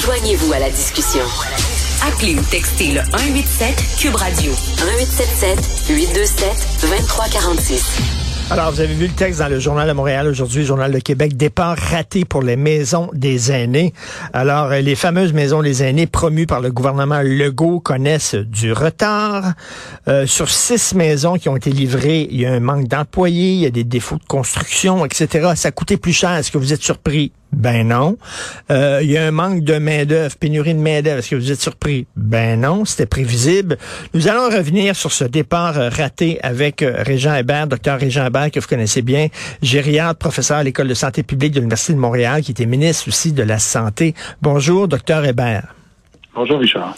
Joignez-vous à la discussion. Appelez ou textez le 187 Cube Radio 1877 827 2346. Alors, vous avez vu le texte dans le Journal de Montréal aujourd'hui, Journal de Québec, départ raté pour les maisons des aînés. Alors, les fameuses maisons des aînés promues par le gouvernement Legault connaissent du retard. Euh, sur six maisons qui ont été livrées, il y a un manque d'employés, il y a des défauts de construction, etc. Ça a coûté plus cher. Est-ce que vous êtes surpris? Ben non. Euh, il y a un manque de main-d'œuvre, pénurie de main-d'œuvre. Est-ce que vous êtes surpris? Ben non, c'était prévisible. Nous allons revenir sur ce départ euh, raté avec euh, Régent Hébert, docteur Régent Hébert, que vous connaissez bien, gériatre, professeur à l'École de santé publique de l'Université de Montréal, qui était ministre aussi de la Santé. Bonjour, docteur Hébert. Bonjour, Richard.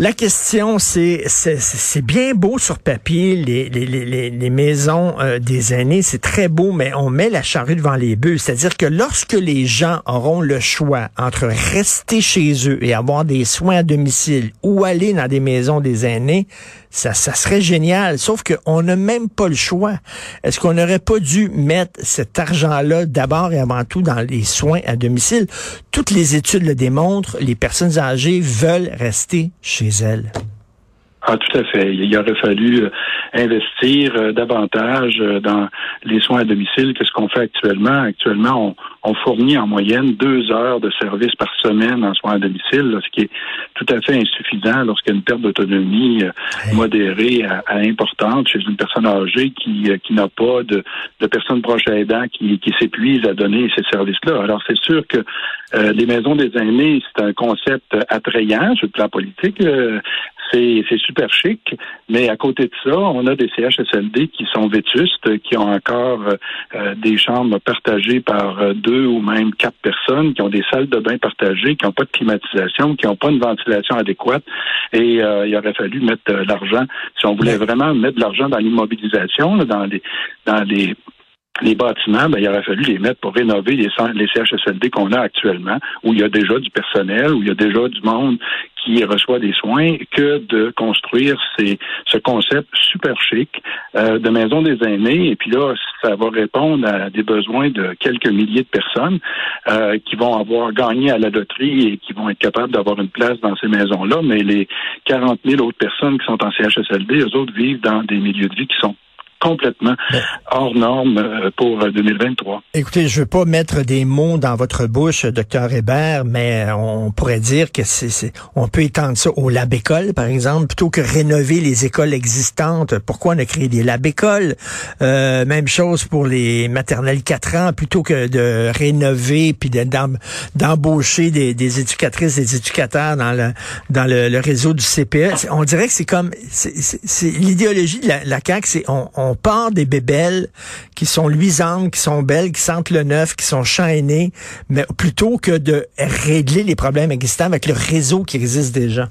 La question, c'est c'est bien beau sur papier, les, les, les, les maisons euh, des aînés, c'est très beau, mais on met la charrue devant les bœufs. C'est-à-dire que lorsque les gens auront le choix entre rester chez eux et avoir des soins à domicile ou aller dans des maisons des aînés, ça, ça serait génial. Sauf qu'on n'a même pas le choix. Est-ce qu'on n'aurait pas dû mettre cet argent-là d'abord et avant tout dans les soins à domicile? Toutes les études le démontrent, les personnes âgées veulent rester chez elles. Ah, tout à fait. Il aurait fallu euh, investir euh, davantage euh, dans les soins à domicile que ce qu'on fait actuellement. Actuellement, on, fournit en moyenne deux heures de service par semaine en soins à domicile, ce qui est tout à fait insuffisant lorsqu'il y a une perte d'autonomie modérée à, importante chez une personne âgée qui, qui n'a pas de, de personnes proches aidants qui, qui s'épuisent à donner ces services-là. Alors, c'est sûr que les maisons des aînés, c'est un concept attrayant sur le plan politique c'est super chic, mais à côté de ça, on a des CHSLD qui sont vétustes, qui ont encore euh, des chambres partagées par euh, deux ou même quatre personnes, qui ont des salles de bain partagées, qui n'ont pas de climatisation, qui n'ont pas une ventilation adéquate. Et euh, il aurait fallu mettre de l'argent, si on voulait vraiment mettre de l'argent dans l'immobilisation, dans les dans les les bâtiments, ben, il aurait fallu les mettre pour rénover les, CHSLD qu'on a actuellement, où il y a déjà du personnel, où il y a déjà du monde qui reçoit des soins, que de construire ces, ce concept super chic euh, de maison des aînés. Et puis là, ça va répondre à des besoins de quelques milliers de personnes euh, qui vont avoir gagné à la loterie et qui vont être capables d'avoir une place dans ces maisons-là. Mais les 40 000 autres personnes qui sont en CHSLD, eux autres vivent dans des milieux de vie qui sont complètement hors norme euh, pour 2023. Euh, Écoutez, je veux pas mettre des mots dans votre bouche, docteur Hébert, mais on pourrait dire que c'est, on peut étendre ça aux lab écoles, par exemple, plutôt que rénover les écoles existantes. Pourquoi on a créé des lab écoles? Euh, Même chose pour les maternelles 4 ans, plutôt que de rénover puis d'embaucher des, des, éducatrices, des éducateurs dans le dans le, réseau du CPE. On dirait que c'est comme c'est, l'idéologie de la, la CAQ, c'est on on part des bébelles qui sont luisantes, qui sont belles, qui sentent le neuf, qui sont chaînées, mais plutôt que de régler les problèmes existants avec le réseau qui existe déjà.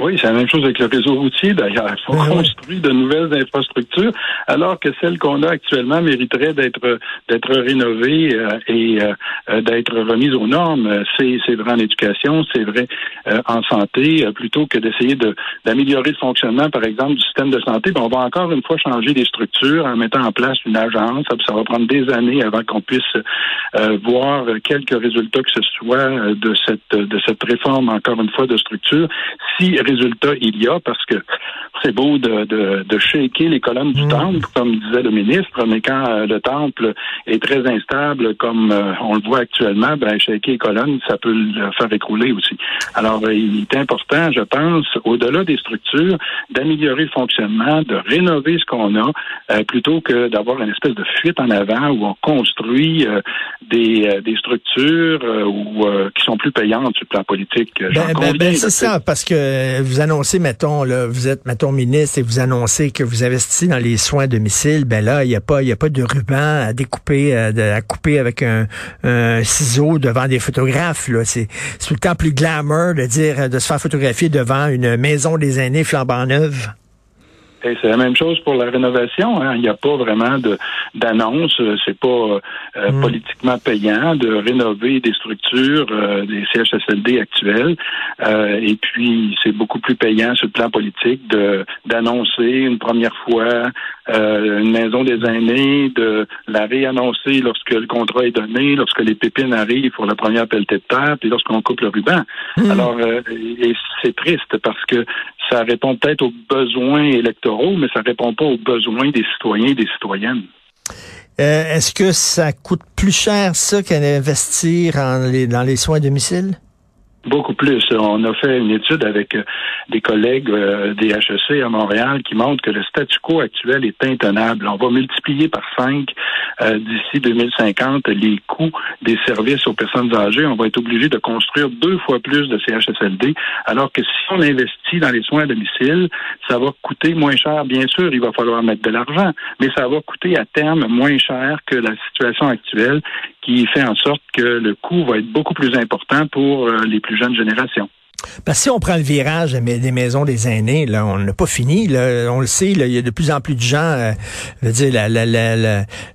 Oui, c'est la même chose avec le réseau routier d'ailleurs. Il faut ben construire de nouvelles infrastructures, alors que celles qu'on a actuellement mériteraient d'être d'être rénovées euh, et euh, d'être remises aux normes. C'est c'est vrai en éducation, c'est vrai euh, en santé, plutôt que d'essayer de d'améliorer le fonctionnement, par exemple, du système de santé. Ben, on va encore une fois changer les structures en mettant en place une agence. Ça va prendre des années avant qu'on puisse voir quelques résultats que ce soit de cette de cette réforme encore une fois de structure. Si résultat il y a parce que c'est beau de, de, de, shaker les colonnes du mm. temple, comme disait le ministre, mais quand euh, le temple est très instable, comme euh, on le voit actuellement, ben shaker les colonnes, ça peut le faire écrouler aussi. Alors, euh, il est important, je pense, au-delà des structures, d'améliorer le fonctionnement, de rénover ce qu'on a, plutôt que d'avoir une espèce de fuite en avant où on construit des, des structures ou qui sont plus payantes sur le plan politique. Ben, ben, ben c'est ça, parce que vous annoncez, mettons, là, vous êtes, mettons, ministre et vous annoncez que vous investissez dans les soins à domicile, ben là, il n'y a pas, il a pas de ruban à découper, euh, à, couper avec un, ciseau devant des photographes. Là, c'est, tout le temps plus glamour de dire, de se faire photographier devant une maison des aînés flambant neuve c'est la même chose pour la rénovation. Hein. Il n'y a pas vraiment de d'annonce. C'est pas euh, mm. politiquement payant de rénover des structures euh, des CHSLD actuels. Euh, et puis c'est beaucoup plus payant sur le plan politique de d'annoncer une première fois euh, une maison des aînés, de la réannoncer lorsque le contrat est donné, lorsque les pépines arrivent pour la première pelletée de terre, puis lorsqu'on coupe le ruban. Hmm. Alors, euh, et c'est triste parce que ça répond peut-être aux besoins électoraux, mais ça répond pas aux besoins des citoyens et des citoyennes. Euh, est-ce que ça coûte plus cher ça qu'investir dans les soins à domicile? Beaucoup plus. On a fait une étude avec euh, des collègues euh, des HEC à Montréal qui montrent que le statu quo actuel est intenable. On va multiplier par cinq euh, d'ici 2050 les coûts des services aux personnes âgées. On va être obligé de construire deux fois plus de CHSLD, alors que si on investit dans les soins à domicile, ça va coûter moins cher. Bien sûr, il va falloir mettre de l'argent, mais ça va coûter à terme moins cher que la situation actuelle qui fait en sorte que le coût va être beaucoup plus important pour les plus jeunes générations. Parce que si on prend le virage des maisons des aînés, là, on n'a pas fini. Là, on le sait, il y a de plus en plus de gens. Euh, je veux dire,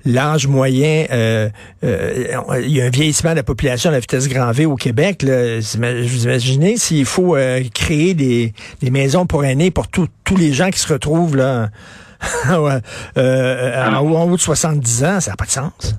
l'âge moyen, euh, euh, il y a un vieillissement de la population à la vitesse grand V au Québec. Là. Vous imaginez s'il faut créer des, maisons pour aînés pour tous les gens qui se retrouvent là en haut de 70 ans, ça n'a pas de sens.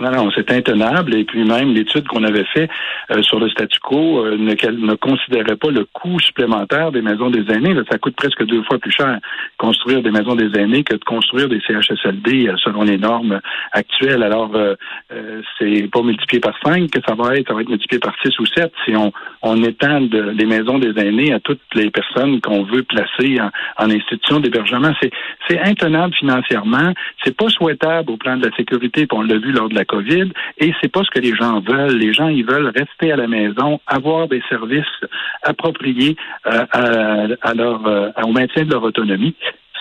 Non, non, c'est intenable. Et puis même l'étude qu'on avait fait euh, sur le statu quo euh, ne, ne, considérait pas le coût supplémentaire des maisons des aînés. ça coûte presque deux fois plus cher construire des maisons des aînés que de construire des CHSLD euh, selon les normes actuelles. Alors, c'est pas multiplié par cinq que ça va être, ça va être multiplié par six ou sept si on, on étend les maisons des aînés à toutes les personnes qu'on veut placer en, en institution d'hébergement. C'est intenable financièrement. C'est pas souhaitable au plan de la sécurité, puis on l'a vu lors de la COVID, et c'est pas ce que les gens veulent. Les gens, ils veulent rester à la maison, avoir des services appropriés euh, à, leur, euh, au maintien de leur autonomie.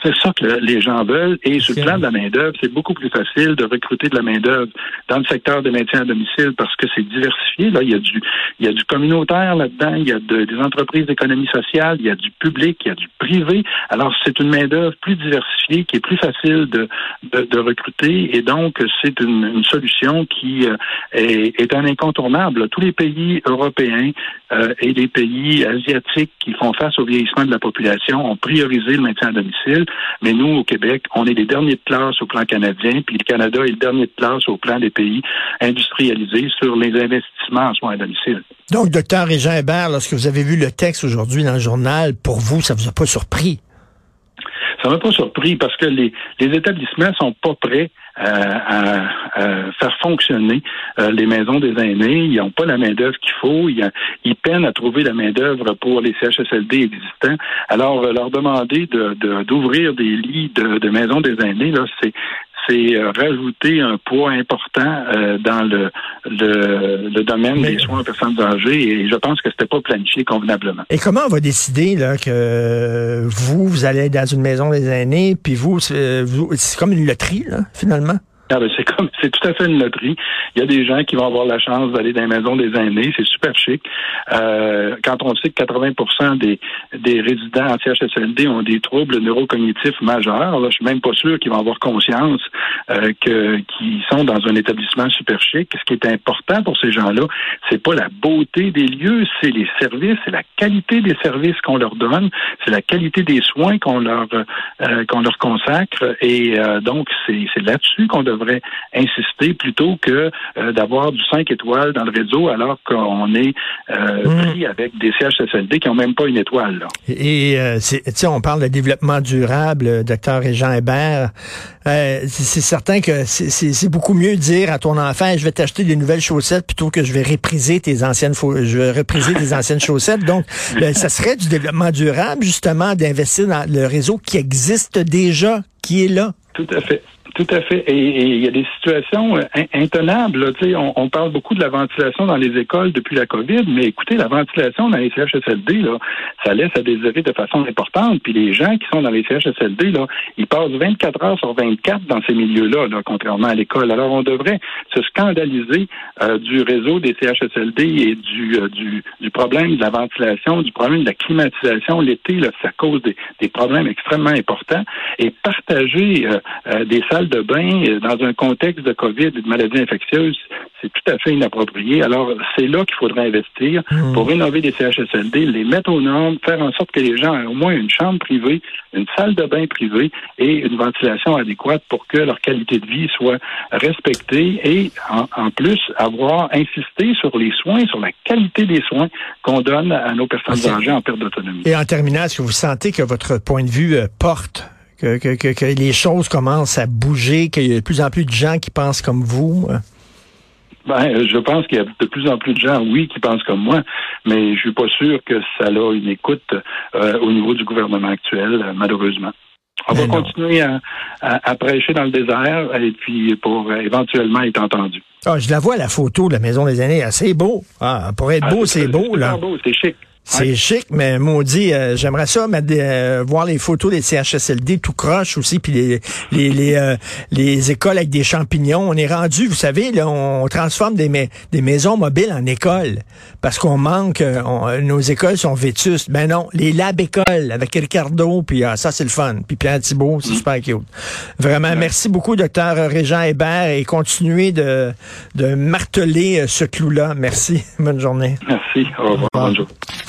C'est ça que les gens veulent. Et sur le plan de la main-d'œuvre, c'est beaucoup plus facile de recruter de la main-d'œuvre dans le secteur de maintien à domicile parce que c'est diversifié. Là, il y a du, il y a du communautaire là-dedans, il y a des entreprises d'économie sociale, il y a du public, il y a du privé. Alors, c'est une main-d'œuvre plus diversifiée qui est plus facile de, de, recruter et donc c'est une, solution qui euh, est, est, un incontournable. Tous les pays européens euh, et les pays asiatiques qui font face au vieillissement de la population ont priorisé le maintien à domicile. Mais nous, au Québec, on est les derniers de classe au plan canadien, puis le Canada est le dernier de classe au plan des pays industrialisés sur les investissements en soins à domicile. Donc, docteur Régent Hébert, lorsque vous avez vu le texte aujourd'hui dans le journal, pour vous, ça vous a pas surpris? Ça m'a pas surpris parce que les, les établissements sont pas prêts euh, à, faire fonctionner euh, les maisons des aînés. Ils n'ont pas la main-d'œuvre qu'il faut. Ils, ils, peinent à trouver la main-d'œuvre pour les CHSLD existants. Alors, euh, leur demander d'ouvrir de, des lits de, de maisons des aînés, là, c'est c'est euh, rajouter un poids important euh, dans le, le, domaine des soins aux personnes âgées et je pense que c'était pas planifié convenablement. Et comment on va décider là, que vous, vous allez dans une maison des aînés, puis vous, c'est comme une loterie, là, finalement? C'est tout à fait une loterie. Il y a des gens qui vont avoir la chance d'aller dans les maisons des aînés, c'est super chic. Euh, quand on sait que 80 des, des résidents en CHSLD ont des troubles neurocognitifs majeurs, là, je suis même pas sûr qu'ils vont avoir conscience euh, qu'ils sont dans un établissement super chic. Ce qui est important pour ces gens-là, c'est pas la beauté des lieux, c'est les services, c'est la qualité des services qu'on leur donne, c'est la qualité des soins qu'on leur euh, qu'on leur consacre. Et donc c'est là-dessus qu'on devrait insister plutôt que euh, d'avoir du 5 étoiles dans le réseau alors qu'on est euh, hmm. pris avec des CHSLD qui n'ont même pas une étoile. Là. Et euh, on parle de développement durable, docteur Jean Hébert. c'est certain que c'est beaucoup mieux de dire à ton enfant je vais t'acheter des nouvelles chaussettes plutôt que je vais repriser tes anciennes je vais repriser tes anciennes chaussettes. Donc, ça serait du développement durable, justement, d'investir dans le réseau qui existe déjà, qui est là. Tout à fait. Tout à fait. Et il y a des situations euh, intenables. On, on, parle beaucoup de la ventilation dans les écoles depuis la COVID, mais écoutez, la ventilation dans les CHSLD, là, ça laisse à désirer de façon importante. Puis les gens qui sont dans les CHSLD, là, ils passent 24 heures sur 24 dans ces milieux-là, là, contrairement à l'école. Alors on devrait se scandaliser euh, du réseau des CHSLD et du, euh, du, du, problème de la ventilation, du problème de la climatisation. L'été, là, ça cause des, des problèmes extrêmement importants. Et partager des salles de bain dans un contexte de COVID, de maladie infectieuse, c'est tout à fait inapproprié. Alors, c'est là qu'il faudrait investir mmh. pour rénover les CHSLD, les mettre aux normes, faire en sorte que les gens aient au moins une chambre privée, une salle de bain privée et une ventilation adéquate pour que leur qualité de vie soit respectée et en, plus avoir insisté sur les soins, sur la qualité des soins qu'on donne à nos personnes âgées en perte d'autonomie. Et en terminant, est-ce que vous sentez que votre point de vue euh, porte que, que, que, les choses commencent à bouger, qu'il y a de plus en plus de gens qui pensent comme vous? Ben, je pense qu'il y a de plus en plus de gens, oui, qui pensent comme moi, mais je suis pas sûr que ça a une écoute euh, au niveau du gouvernement actuel, malheureusement. On va continuer à, prêcher dans le désert et puis pour éventuellement être entendu. Ah, je la vois la photo de la maison des aînés, assez beau. Ah, pour être ah, beau, c'est beau là. beau, c'est chic. C'est chic, mais maudit, euh, j'aimerais ça mettre euh, voir les photos des CHSLD tout croche aussi, puis les les les, euh, les, écoles avec des champignons. On est rendu, vous savez, là, on transforme des, des maisons mobiles en écoles parce qu'on manque, nos écoles sont vétustes. Ben non, les lab écoles avec Ricardo, puis ah, ça c'est le fun. Puis Pierre Thibault, c'est mm. super cute. Vraiment, merci beaucoup, docteur Régent Hébert, et continuez de de marteler ce clou-là. Merci. Bonne journée. Merci. Au revoir. Bonjour.